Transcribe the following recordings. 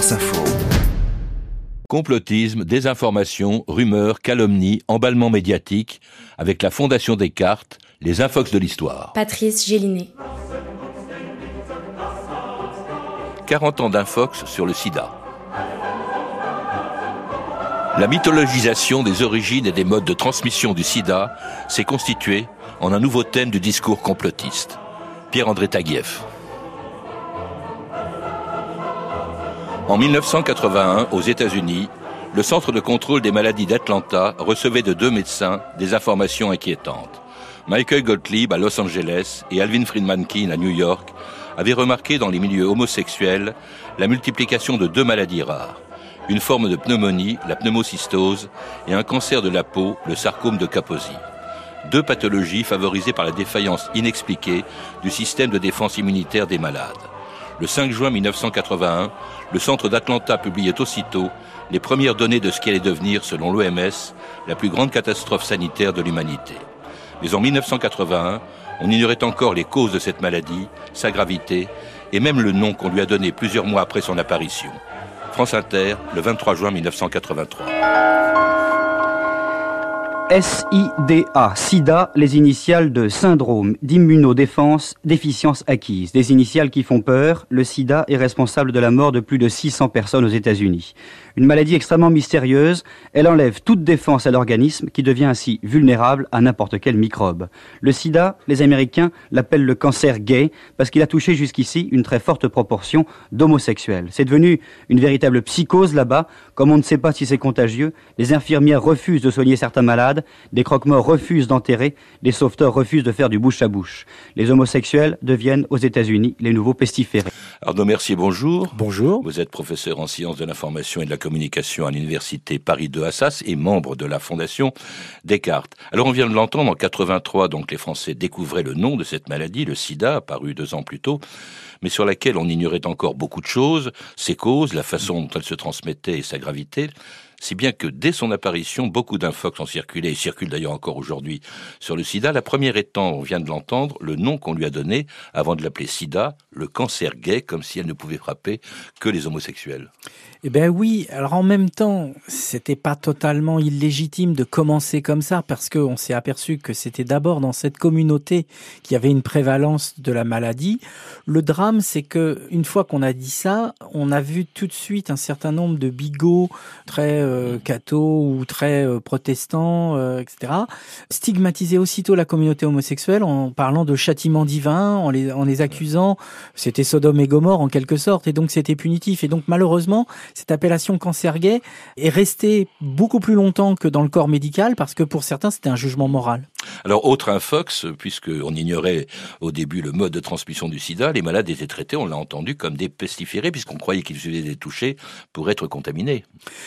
France Info. Complotisme, désinformation, rumeurs, calomnies, emballement médiatique, avec la Fondation Descartes, les infox de l'histoire. Patrice Gélinet. 40 ans d'infox sur le sida. La mythologisation des origines et des modes de transmission du sida s'est constituée en un nouveau thème du discours complotiste. Pierre-André Taguieff. En 1981, aux États-Unis, le Centre de contrôle des maladies d'Atlanta recevait de deux médecins des informations inquiétantes. Michael Gottlieb à Los Angeles et Alvin Friedman Keane à New York avaient remarqué dans les milieux homosexuels la multiplication de deux maladies rares. Une forme de pneumonie, la pneumocystose, et un cancer de la peau, le sarcome de Kaposi. Deux pathologies favorisées par la défaillance inexpliquée du système de défense immunitaire des malades. Le 5 juin 1981, le centre d'Atlanta publiait aussitôt les premières données de ce qui allait devenir, selon l'OMS, la plus grande catastrophe sanitaire de l'humanité. Mais en 1981, on ignorait encore les causes de cette maladie, sa gravité et même le nom qu'on lui a donné plusieurs mois après son apparition. France Inter, le 23 juin 1983. SIDA, SIDA, les initiales de syndrome d'immunodéfense déficience acquise. Des initiales qui font peur. Le sida est responsable de la mort de plus de 600 personnes aux États-Unis. Une maladie extrêmement mystérieuse. Elle enlève toute défense à l'organisme qui devient ainsi vulnérable à n'importe quel microbe. Le sida, les Américains l'appellent le cancer gay parce qu'il a touché jusqu'ici une très forte proportion d'homosexuels. C'est devenu une véritable psychose là-bas. Comme on ne sait pas si c'est contagieux, les infirmières refusent de soigner certains malades des croque-morts refusent d'enterrer, les sauveteurs refusent de faire du bouche à bouche. Les homosexuels deviennent aux États-Unis les nouveaux pestiférés. Arnaud Mercier, bonjour. Bonjour. Vous êtes professeur en sciences de l'information et de la communication à l'université Paris 2 Assas et membre de la fondation Descartes. Alors on vient de l'entendre en 83, donc les Français découvraient le nom de cette maladie, le sida, apparu deux ans plus tôt, mais sur laquelle on ignorait encore beaucoup de choses, ses causes, la façon dont elle se transmettait et sa gravité si bien que dès son apparition, beaucoup d'infox ont circulé, et circulent d'ailleurs encore aujourd'hui sur le sida. La première étant, on vient de l'entendre, le nom qu'on lui a donné, avant de l'appeler sida, le cancer gay, comme si elle ne pouvait frapper que les homosexuels. Eh ben oui, alors en même temps, c'était pas totalement illégitime de commencer comme ça parce qu'on s'est aperçu que c'était d'abord dans cette communauté qu'il y avait une prévalence de la maladie. Le drame, c'est que une fois qu'on a dit ça, on a vu tout de suite un certain nombre de bigots très euh, ou très euh, protestants, euh, etc. stigmatiser aussitôt la communauté homosexuelle en parlant de châtiment divin, en les, en les accusant, c'était Sodome et Gomorre en quelque sorte, et donc c'était punitif. Et donc malheureusement, cette appellation cancer gay est restée beaucoup plus longtemps que dans le corps médical parce que pour certains c'était un jugement moral. Alors, autre infox, puisqu'on ignorait au début le mode de transmission du sida, les malades étaient traités, on l'a entendu, comme des pestiférés, puisqu'on croyait qu'ils suffisaient d'être touchés pour être contaminés.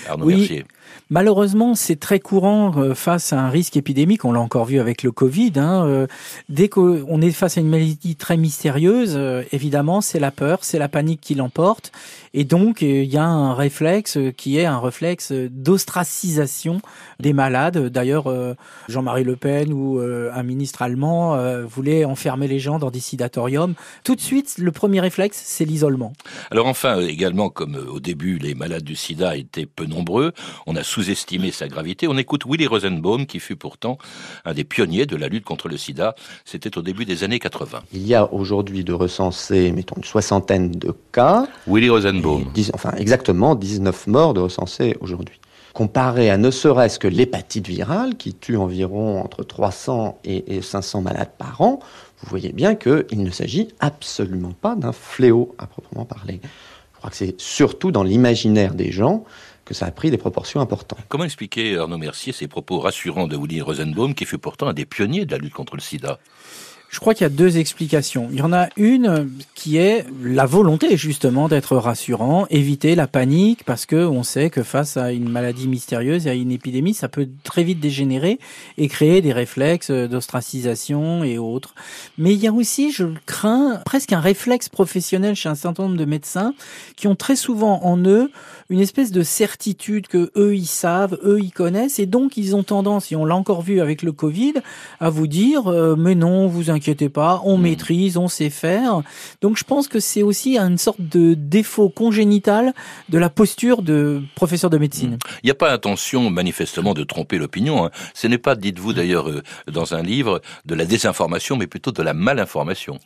Arnaud oui, janvier malheureusement, c'est très courant euh, face à un risque épidémique, on l'a encore vu avec le Covid. Hein, euh, dès qu'on est face à une maladie très mystérieuse, euh, évidemment, c'est la peur, c'est la panique qui l'emporte. Et donc, il y a un réflexe qui est un réflexe d'ostracisation des malades. D'ailleurs, Jean-Marie Le Pen ou un ministre allemand voulait enfermer les gens dans des sidatoriums. Tout de suite, le premier réflexe, c'est l'isolement. Alors enfin, également, comme au début, les malades du sida étaient peu nombreux, on a sous-estimé sa gravité. On écoute Willy Rosenbaum, qui fut pourtant un des pionniers de la lutte contre le sida. C'était au début des années 80. Il y a aujourd'hui de recenser, mettons, une soixantaine de cas. Willy Rosenbaum. enfin, exactement 19 morts de recensés aujourd'hui comparé à ne serait-ce que l'hépatite virale, qui tue environ entre 300 et 500 malades par an, vous voyez bien qu'il ne s'agit absolument pas d'un fléau à proprement parler. Je crois que c'est surtout dans l'imaginaire des gens que ça a pris des proportions importantes. Comment expliquer, Arnaud Mercier, ces propos rassurants de Willy Rosenbaum, qui fut pourtant un des pionniers de la lutte contre le sida? Je crois qu'il y a deux explications. Il y en a une qui est la volonté justement d'être rassurant, éviter la panique parce que on sait que face à une maladie mystérieuse et à une épidémie, ça peut très vite dégénérer et créer des réflexes d'ostracisation et autres. Mais il y a aussi, je crains, presque un réflexe professionnel chez un certain nombre de médecins qui ont très souvent en eux une espèce de certitude que eux ils savent, eux ils connaissent et donc ils ont tendance, et on l'a encore vu avec le Covid, à vous dire euh, mais non, vous inquiétez inquiétez pas, on hmm. maîtrise, on sait faire. Donc je pense que c'est aussi une sorte de défaut congénital de la posture de professeur de médecine. Il n'y a pas intention manifestement de tromper l'opinion. Hein. Ce n'est pas, dites-vous d'ailleurs euh, dans un livre, de la désinformation, mais plutôt de la malinformation.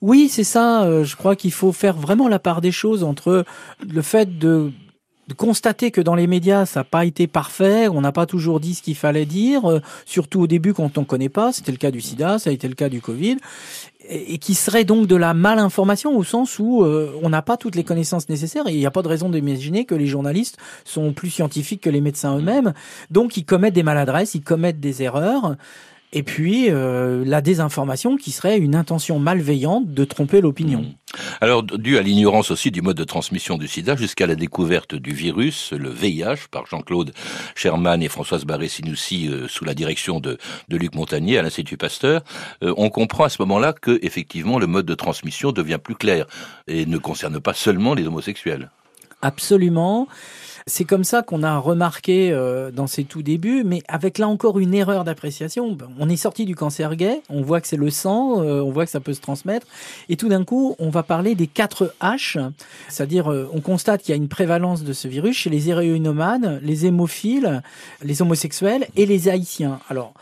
Oui, c'est ça. Euh, je crois qu'il faut faire vraiment la part des choses entre le fait de de constater que dans les médias, ça n'a pas été parfait, on n'a pas toujours dit ce qu'il fallait dire, euh, surtout au début quand on ne connaît pas, c'était le cas du sida, ça a été le cas du Covid, et, qui serait donc de la malinformation au sens où euh, on n'a pas toutes les connaissances nécessaires, et il n'y a pas de raison d'imaginer que les journalistes sont plus scientifiques que les médecins eux-mêmes, donc ils commettent des maladresses, ils commettent des erreurs, et puis euh, la désinformation qui serait une intention malveillante de tromper l'opinion. Mmh. Alors, dû à l'ignorance aussi du mode de transmission du sida jusqu'à la découverte du virus, le VIH, par Jean-Claude Sherman et Françoise Barré-Sinoussi euh, sous la direction de, de, Luc Montagnier à l'Institut Pasteur, euh, on comprend à ce moment-là que effectivement le mode de transmission devient plus clair et ne concerne pas seulement les homosexuels. Absolument. C'est comme ça qu'on a remarqué euh, dans ses tout débuts, mais avec là encore une erreur d'appréciation. On est sorti du cancer gay, on voit que c'est le sang, euh, on voit que ça peut se transmettre, et tout d'un coup, on va parler des 4 H, c'est-à-dire euh, on constate qu'il y a une prévalence de ce virus chez les héroïnomanes, les hémophiles, les homosexuels et les haïtiens. Alors,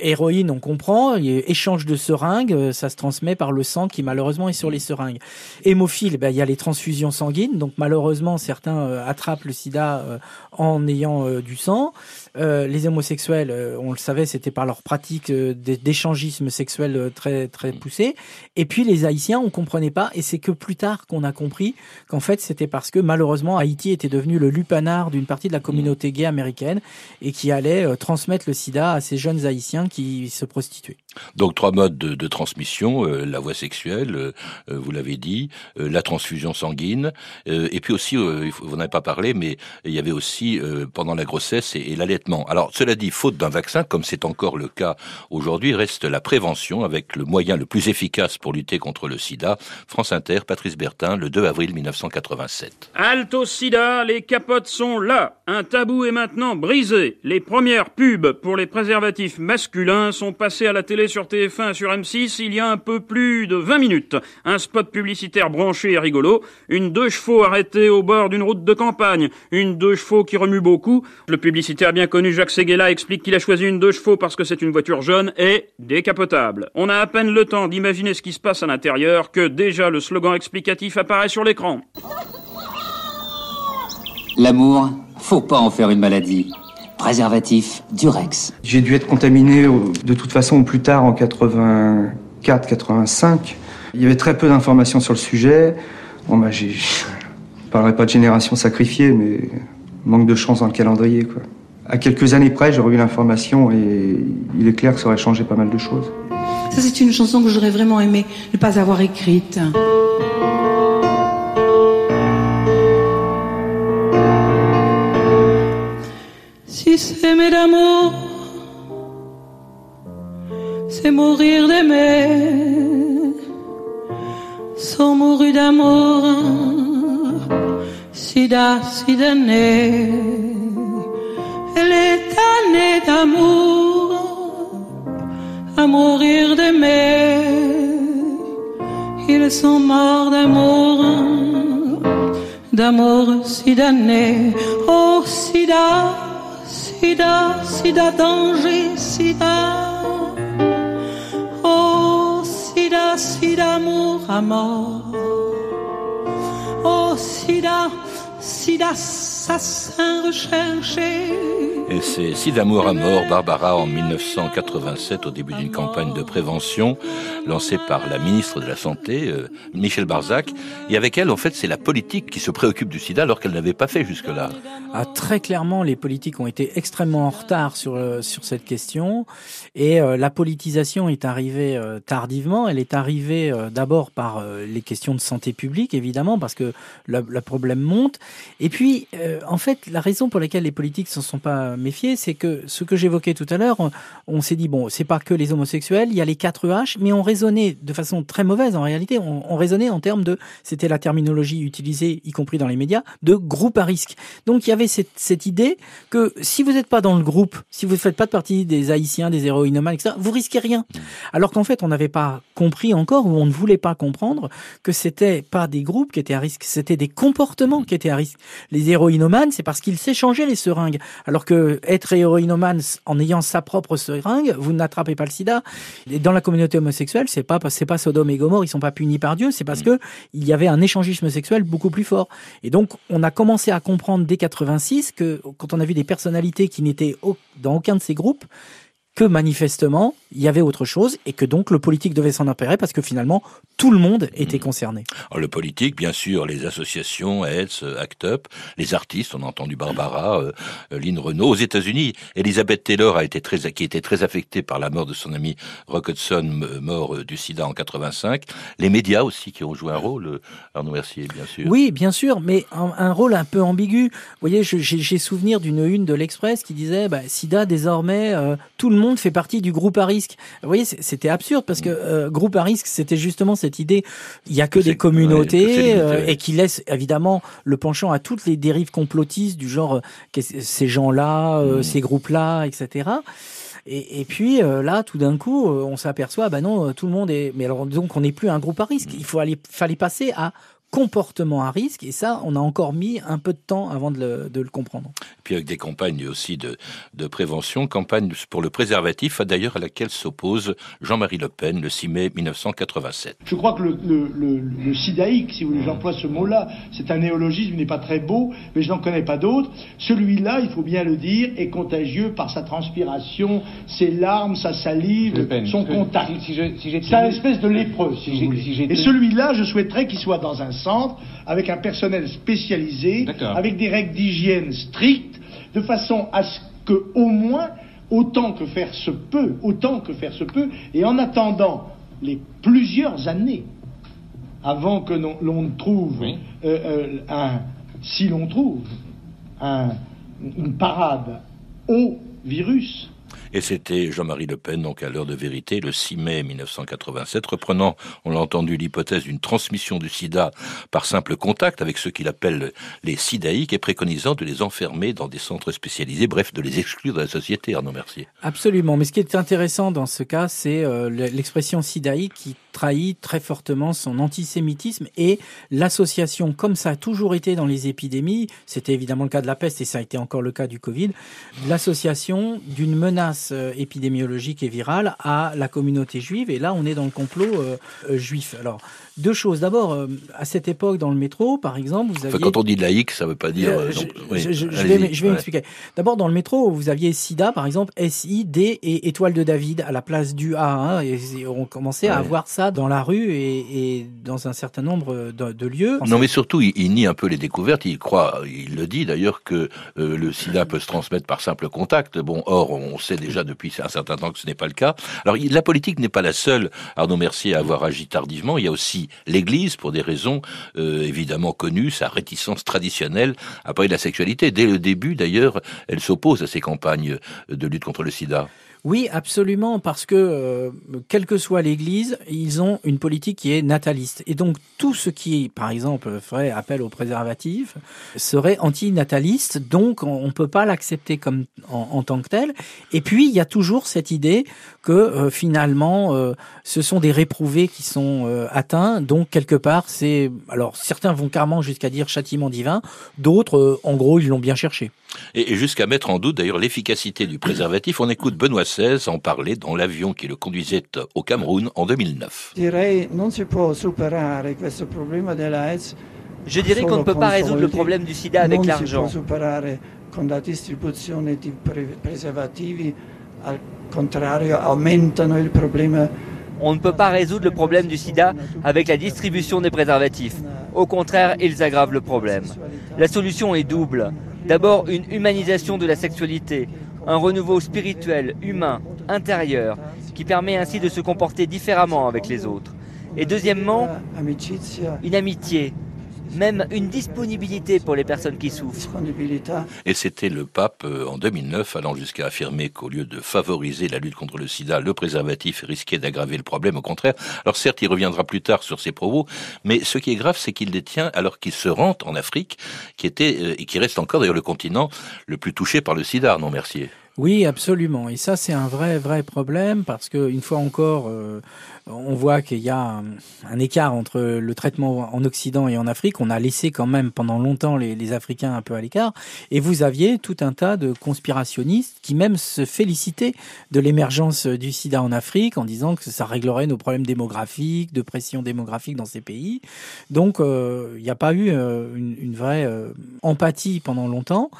héroïne, on comprend. échange de seringues, euh, ça se transmet par le sang qui malheureusement est sur les seringues. Hémophile, ben, il y a les transfusions sanguines. Donc malheureusement, certains euh, attrapent le sida euh, en ayant du sang. Les homosexuels, on le savait, c'était par leur pratique d'échangisme sexuel très très poussé. Et puis les Haïtiens, on comprenait pas. Et c'est que plus tard qu'on a compris qu'en fait c'était parce que malheureusement Haïti était devenu le lupanar d'une partie de la communauté gay américaine et qui allait transmettre le sida à ces jeunes Haïtiens qui se prostituaient. Donc trois modes de, transmission, euh, la voie sexuelle, euh, euh, vous l'avez dit, la transfusion sanguine, et puis aussi, vous n'en avez pas parlé, mais il y avait aussi pendant la grossesse et, l'allaitement. Alors cela dit, faute d'un vaccin, comme c'est encore le cas aujourd'hui, reste la prévention avec le moyen le plus efficace pour lutter contre le sida. France Inter, Patrice Bertin, le 2 avril 1987. Alto sida, les capotes sont là. Un tabou est maintenant brisé. Les premières pubs pour les préservatifs masculins sont passées à la télé sur TF1 et sur M6 il y a un peu plus de 20 minutes. Un spot publicitaire branché et rigolo, une deux chevaux arrêtée au bord d'une route de campagne, une deux chevaux qui remue beaucoup. Le publicitaire bien connu Jacques Seguela explique qu'il a choisi une deux chevaux parce que c'est une voiture jaune et décapotable. On a à peine le temps d'imaginer ce qui se passe à l'intérieur que déjà le slogan explicatif apparaît sur l'écran. L'amour, faut pas en faire une maladie préservatif Durex. J'ai dû être contaminé de toute façon plus tard en 84-85. Il y avait très peu d'informations sur le sujet. Bon, bah, je ne parlerai pas de génération sacrifiée, mais manque de chance dans le calendrier. Quoi. À quelques années près, j'aurais eu l'information et il est clair que ça aurait changé pas mal de choses. Ça, c'est une chanson que j'aurais vraiment aimé ne pas avoir écrite. D'amour, c'est mourir d'aimer, sans mourir d'amour, sida, sidané, elle est année d'amour, à mourir d'aimer, ils sont morts d'amour, d'amour sidané, oh sida. Sida, sida, danger, sida. Oh, sida, sida, amour à mort. Oh, sida, sida, assassin recherché. Et c'est Si d'amour à mort, Barbara, en 1987, au début d'une campagne de prévention lancée par la ministre de la Santé, euh, Michel Barzac. Et avec elle, en fait, c'est la politique qui se préoccupe du sida alors qu'elle n'avait pas fait jusque-là. Ah, très clairement, les politiques ont été extrêmement en retard sur, euh, sur cette question. Et euh, la politisation est arrivée tardivement. Elle est arrivée d'abord par les questions de santé publique, évidemment, parce que le, problème monte. Et puis, en fait, la raison pour laquelle les politiques ne se sont pas méfier, c'est que ce que j'évoquais tout à l'heure, on, s'est dit bon, c'est pas que les homosexuels, il y a les 4 H, mais on raisonnait de façon très mauvaise en réalité. On, on raisonnait en termes de, c'était la terminologie utilisée, y compris dans les médias, de groupe à risque. Donc il y avait cette, cette idée que si vous n'êtes pas dans le groupe, si vous ne faites pas de partie des haïtiens, des héroïnomans, etc., vous risquez rien. Alors qu'en fait, on n'avait pas compris encore ou on ne voulait pas comprendre que c'était pas des groupes qui étaient à risque, c'était des comportements qui étaient à risque. Les héroïnomanes, c'est parce qu'ils s'échangeaient les seringues. Alors que être héroïnomane en ayant sa propre seringue, vous n'attrapez pas le sida. Et dans la communauté homosexuelle, c'est pas c'est pas Sodome et Gomorre, ils sont pas punis par Dieu, c'est parce que il y avait un échangisme sexuel beaucoup plus fort. Et donc on a commencé à comprendre dès 86 que quand on a vu des personnalités qui n'étaient dans aucun de ces groupes, que manifestement, il y avait autre chose et que donc le politique devait s'en emparer parce que finalement, tout le monde était concerné. Alors, le politique, bien sûr, les associations, AIDS, ACT UP, les artistes, on a entendu Barbara, euh, Lynn Renault. Aux États-Unis, Elizabeth Taylor a été très, qui était très affectée par la mort de son ami Rock Hudson, mort euh, du sida en 85. Les médias aussi qui ont joué un rôle, euh, Arnaud Mercier, bien sûr. Oui, bien sûr, mais un, rôle un peu ambigu. Vous voyez, j'ai souvenir d'une une de l'Express qui disait, bah, sida, désormais, euh, tout le monde fait partie du groupe à risque. Vous voyez, c'était absurde parce que euh, groupe à risque, c'était justement cette idée, il y a que, des communautés euh, et qui laisse évidemment le penchant à toutes les dérives complotistes du genre euh, ces gens-là, mm. ces groupes-là, etc. Et, et, puis là, tout d'un coup, on s'aperçoit, bah non, tout le monde est. Mais alors donc, on n'est plus un groupe à risque. Il faut aller, fallait passer à comportement à risque. Et ça, on a encore mis un peu de temps avant de le, de le comprendre. Puis avec des campagnes aussi de, de prévention, campagne pour le préservatif, d'ailleurs à laquelle s'oppose Jean-Marie Le Pen le 6 mai 1987. Je crois que le, le, le, le sidaïque, si vous voulez, j'emploie ce mot-là, c'est un néologisme, il n'est pas très beau, mais je n'en connais pas d'autres. Celui-là, il faut bien le dire, est contagieux par sa transpiration, ses larmes, sa salive, son contact. Si, si c'est un espèce de lépreux, si, vous voulez. Et celui-là, je souhaiterais qu'il soit dans un centre avec un personnel spécialisé, avec des règles d'hygiène strictes, de façon à ce que, au moins, autant que faire se peut, autant que faire se peut, et en attendant les plusieurs années avant que l'on ne trouve euh, euh, un, si l'on trouve un, une parade au virus, et c'était Jean-Marie Le Pen, donc à l'heure de vérité, le 6 mai 1987, reprenant, on l'a entendu, l'hypothèse d'une transmission du sida par simple contact avec ceux qu'il appelle les sidaïques et préconisant de les enfermer dans des centres spécialisés, bref, de les exclure de la société, Arnaud Mercier. Absolument. Mais ce qui est intéressant dans ce cas, c'est euh, l'expression sidaïque qui trahit très fortement son antisémitisme et l'association, comme ça a toujours été dans les épidémies, c'était évidemment le cas de la peste et ça a été encore le cas du Covid, l'association d'une menace euh, épidémiologique et virale à la communauté juive. Et là, on est dans le complot euh, euh, juif. Alors, deux choses. D'abord, à cette époque, dans le métro, par exemple, vous aviez... quand on dit laïque, ça ne veut pas dire... je, vais, je vais m'expliquer. D'abord, dans le métro, vous aviez SIDA, par exemple, S-I-D et étoile de David à la place du A. Hein, et on commençait à avoir ça dans la rue et, dans un certain nombre de, lieux. Non, mais surtout, il, nie un peu les découvertes. Il croit, il le dit d'ailleurs, que euh, le sida peut se transmettre par simple contact. Bon, or, on sait déjà depuis un certain temps que ce n'est pas le cas. Alors, la politique n'est pas la seule, Arnaud Mercier, à avoir agi tardivement. Il y a aussi l'Église, pour des raisons euh, évidemment connues, sa réticence traditionnelle à parler de la sexualité. Dès le début, d'ailleurs, elle s'oppose à ces campagnes de lutte contre le sida. Oui, absolument, parce que euh, quelle que soit l'Église, ils ont une politique qui est nataliste. Et donc tout ce qui, par exemple, ferait appel au préservatif serait antinataliste, donc on ne peut pas l'accepter comme en, tant que tel. Et puis il y a toujours cette idée que euh, finalement euh, ce sont des réprouvés qui sont atteints, donc quelque part c'est alors certains vont carrément jusqu'à dire châtiment divin, d'autres en gros ils l'ont bien cherché. Et, jusqu'à mettre en doute d'ailleurs l'efficacité du préservatif, on écoute Benoît En parler dans l'avion qui le conduisait au Cameroun en 2009. Je dirais qu'on ne peut pas résoudre le problème du sida avec l'argent. On ne peut pas résoudre le problème du sida avec la distribution des préservatifs. Au contraire, ils aggravent le problème. La solution est double. D'abord, une humanisation de la sexualité, un renouveau spirituel, humain, intérieur, qui permet ainsi de se comporter différemment avec les autres. Et deuxièmement, une amitié, même une disponibilité pour les personnes qui souffrent. Et c'était le pape euh, en 2009 allant jusqu'à affirmer qu'au lieu de favoriser la lutte contre le sida, le préservatif risquait d'aggraver le problème. Au contraire, alors certes, il reviendra plus tard sur ses propos, mais ce qui est grave, c'est qu'il les tient alors qu'il se rend en Afrique, qui était euh, et qui reste encore d'ailleurs le continent le plus touché par le sida, non Mercier? Oui, absolument. Et ça, c'est un vrai, vrai problème parce que une fois encore, euh, on voit qu'il y a un, écart entre le traitement en Occident et en Afrique. On a laissé quand même pendant longtemps les, Africains un peu à l'écart. Et vous aviez tout un tas de conspirationnistes qui même se félicitaient de l'émergence du sida en Afrique en disant que ça réglerait nos problèmes démographiques, de pression démographique dans ces pays. Donc, euh, il n'y a pas eu euh, une, une, vraie euh, empathie pendant longtemps.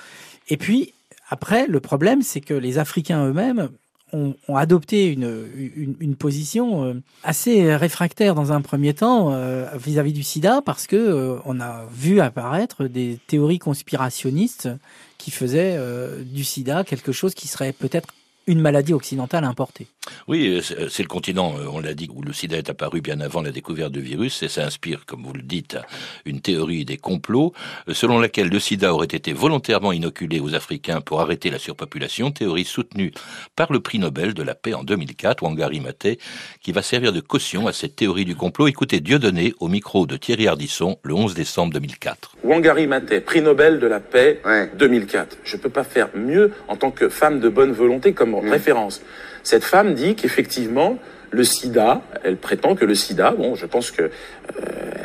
Et puis, après, le problème, c'est que les Africains eux-mêmes ont, adopté une, une, position assez réfractaire dans un premier temps vis-à-vis -vis du sida parce que euh, on a vu apparaître des théories conspirationnistes qui faisaient euh, du sida quelque chose qui serait peut-être une maladie occidentale importée. Oui, c'est le continent, on l'a dit, où le sida est apparu bien avant la découverte du virus, et ça inspire, comme vous le dites, une théorie des complots, selon laquelle le sida aurait été volontairement inoculé aux Africains pour arrêter la surpopulation, théorie soutenue par le prix Nobel de la paix en 2004, Wangari Maathai, qui va servir de caution à cette théorie du complot. Écoutez Dieudonné au micro de Thierry Ardisson le 11 décembre 2004. Wangari Maathai, prix Nobel de la paix ouais. 2004. Je peux pas faire mieux en tant que femme de bonne volonté comme mmh. référence. Cette femme dit qu'effectivement, le sida, elle prétend que le sida, bon, je pense que euh,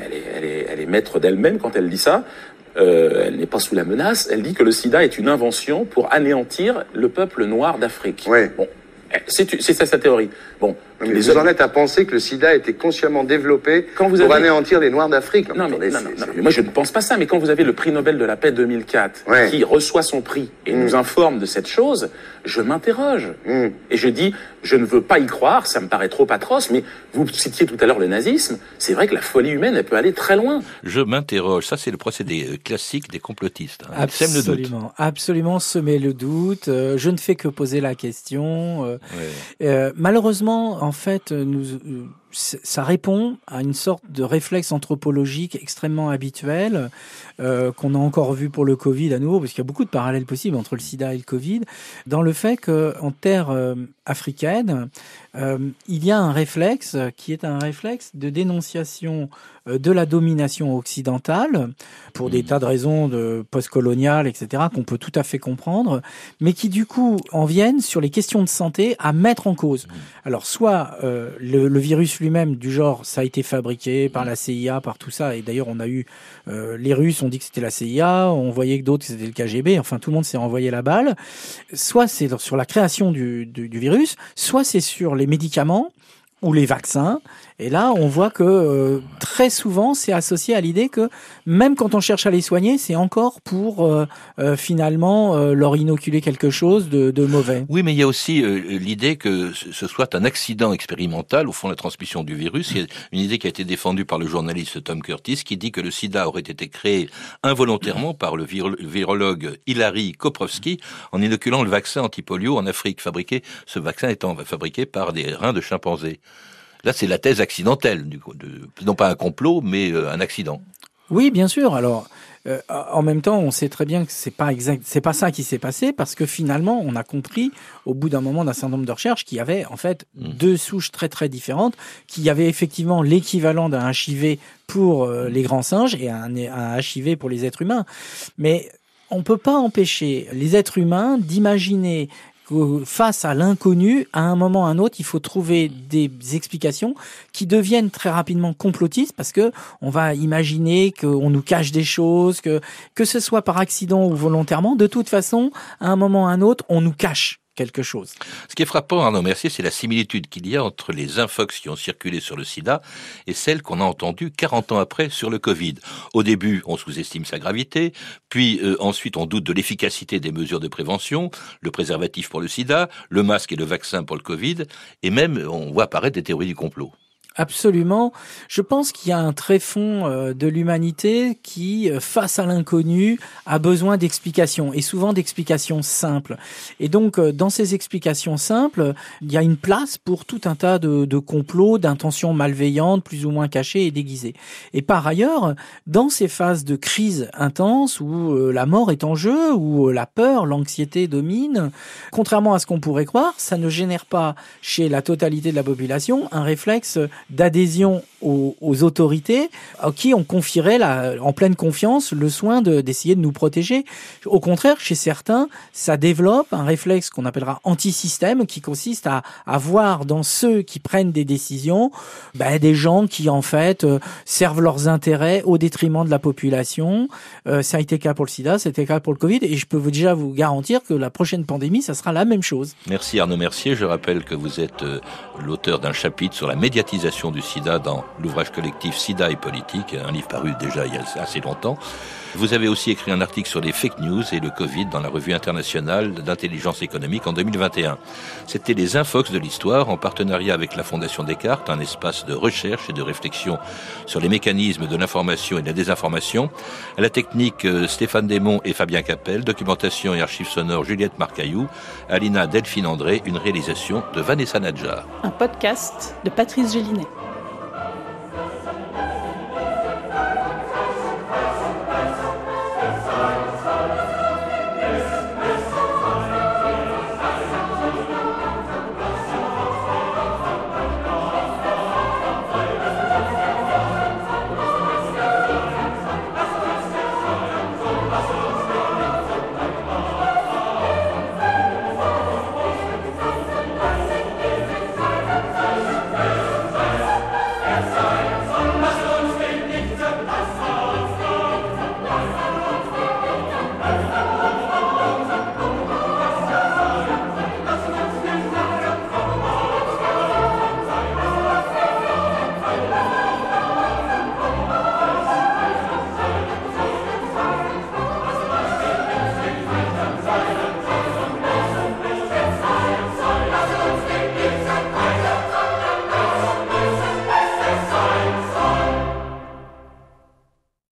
elle, est, elle, est, elle, est, maître d'elle-même quand elle dit ça, euh, elle n'est pas sous la menace, elle dit que le sida est une invention pour anéantir le peuple noir d'Afrique. Ouais. Bon, c'est ça sa théorie. Bon, mais vous en êtes à penser que le sida a été consciemment développé quand vous pour avez... anéantir les Noirs d'Afrique. Non, non, mais, non, non, non, moi je ne pense pas ça. Mais quand vous avez le prix Nobel de la paix 2004 ouais. qui reçoit son prix et mmh. nous informe de cette chose, je m'interroge mmh. et je dis je ne veux pas y croire. Ça me paraît trop atroce. Mais vous citiez tout à l'heure le nazisme. C'est vrai que la folie humaine elle peut aller très loin. Je m'interroge. Ça c'est le procédé classique des complotistes. Hein. Absolument, absolument semer le doute. Euh, je ne fais que poser la question. Euh, ouais. euh, malheureusement, en fait, nous, ça répond à une sorte de réflexe anthropologique extrêmement habituel euh, qu'on a encore vu pour le Covid à nouveau, parce qu'il y a beaucoup de parallèles possibles entre le SIDA et le Covid, dans le fait qu'en terre euh, africaine, euh, il y a un réflexe qui est un réflexe de dénonciation de la domination occidentale pour mmh. des tas de raisons de postcoloniales, etc., qu'on peut tout à fait comprendre, mais qui du coup en viennent sur les questions de santé à mettre en cause. Mmh. Alors soit le, le, virus lui-même du genre ça a été fabriqué par la CIA, par tout ça, et d'ailleurs on a eu euh, les Russes ont dit que c'était la CIA, on voyait que d'autres c'était le KGB, enfin tout le monde s'est envoyé la balle. Soit c'est sur la création du, du, du virus, soit c'est sur les médicaments ou les vaccins. Et là, on voit que euh, très souvent, c'est associé à l'idée que même quand on cherche à les soigner, c'est encore pour euh, euh, finalement leur inoculer quelque chose de, de, mauvais. Oui, mais il y a aussi l'idée que ce soit un accident expérimental, au fond, la transmission du virus. Il y a une idée qui a été défendue par le journaliste Tom Curtis, qui dit que le sida aurait été créé involontairement par le virologue Hilary Koprowski en inoculant le vaccin antipolio en Afrique, fabriqué, ce vaccin étant fabriqué par des reins de chimpanzés. Là, c'est la thèse accidentelle, du coup, de, non pas un complot, mais euh, un accident. Oui, bien sûr. Alors, euh, en même temps, on sait très bien que c'est pas exact, c'est pas ça qui s'est passé parce que finalement, on a compris au bout d'un moment d'un certain nombre de recherches qu'il y avait en fait mmh. deux souches très très différentes, qu'il y avait effectivement l'équivalent d'un HIV pour euh, les grands singes et un, un HIV pour les êtres humains, mais on peut pas empêcher les êtres humains d'imaginer face à l'inconnu, à un moment ou à un autre, il faut trouver des explications qui deviennent très rapidement complotistes parce que on va imaginer qu'on nous cache des choses, que que ce soit par accident ou volontairement, de toute façon, à un moment ou à un autre, on nous cache quelque chose. Ce qui est frappant, Arnaud Mercier, c'est la similitude qu'il y a entre les infox qui ont circulé sur le sida et celles qu'on a entendues 40 ans après sur le Covid. Au début, on sous-estime sa gravité, puis euh, ensuite on doute de l'efficacité des mesures de prévention, le préservatif pour le sida, le masque et le vaccin pour le Covid, et même on voit apparaître des théories du complot. Absolument. Je pense qu'il y a un tréfonds euh, de l'humanité qui, euh, face à l'inconnu, a besoin d'explications et souvent d'explications simples. Et donc, euh, dans ces explications simples, il y a une place pour tout un tas de, de complots, d'intentions malveillantes, plus ou moins cachées et déguisées. Et par ailleurs, dans ces phases de crise intense où la mort est en jeu, où la peur, l'anxiété domine, contrairement à ce qu'on pourrait croire, ça ne génère pas chez la totalité de la population un réflexe d'adhésion aux, autorités à qui on confierait la, en pleine confiance le soin d'essayer de, nous protéger. Au contraire, chez certains, ça développe un réflexe qu'on appellera anti-système qui consiste à, à voir dans ceux qui prennent des décisions ben, des gens qui en fait euh, servent leurs intérêts au détriment de la population. Euh, ça a été le cas pour le sida, c'était cas pour le Covid et je peux vous déjà vous garantir que la prochaine pandémie, ça sera la même chose. Merci Arnaud Mercier. Je rappelle que vous êtes euh, l'auteur d'un chapitre sur la médiatisation du sida dans l'ouvrage collectif Sida et politique, un livre paru déjà il y a assez longtemps. Vous avez aussi écrit un article sur les fake news et le Covid dans la revue internationale d'intelligence économique en 2021. C'était les Infox de l'histoire en partenariat avec la Fondation Descartes, un espace de recherche et de réflexion sur les mécanismes de l'information et de la désinformation. À la technique, euh, Stéphane Desmond et Fabien Capel, documentation et archives sonores Juliette Marcaillou, Alina Delphine André, une réalisation de Vanessa Nadjar. Un podcast de Patrice Gélinet.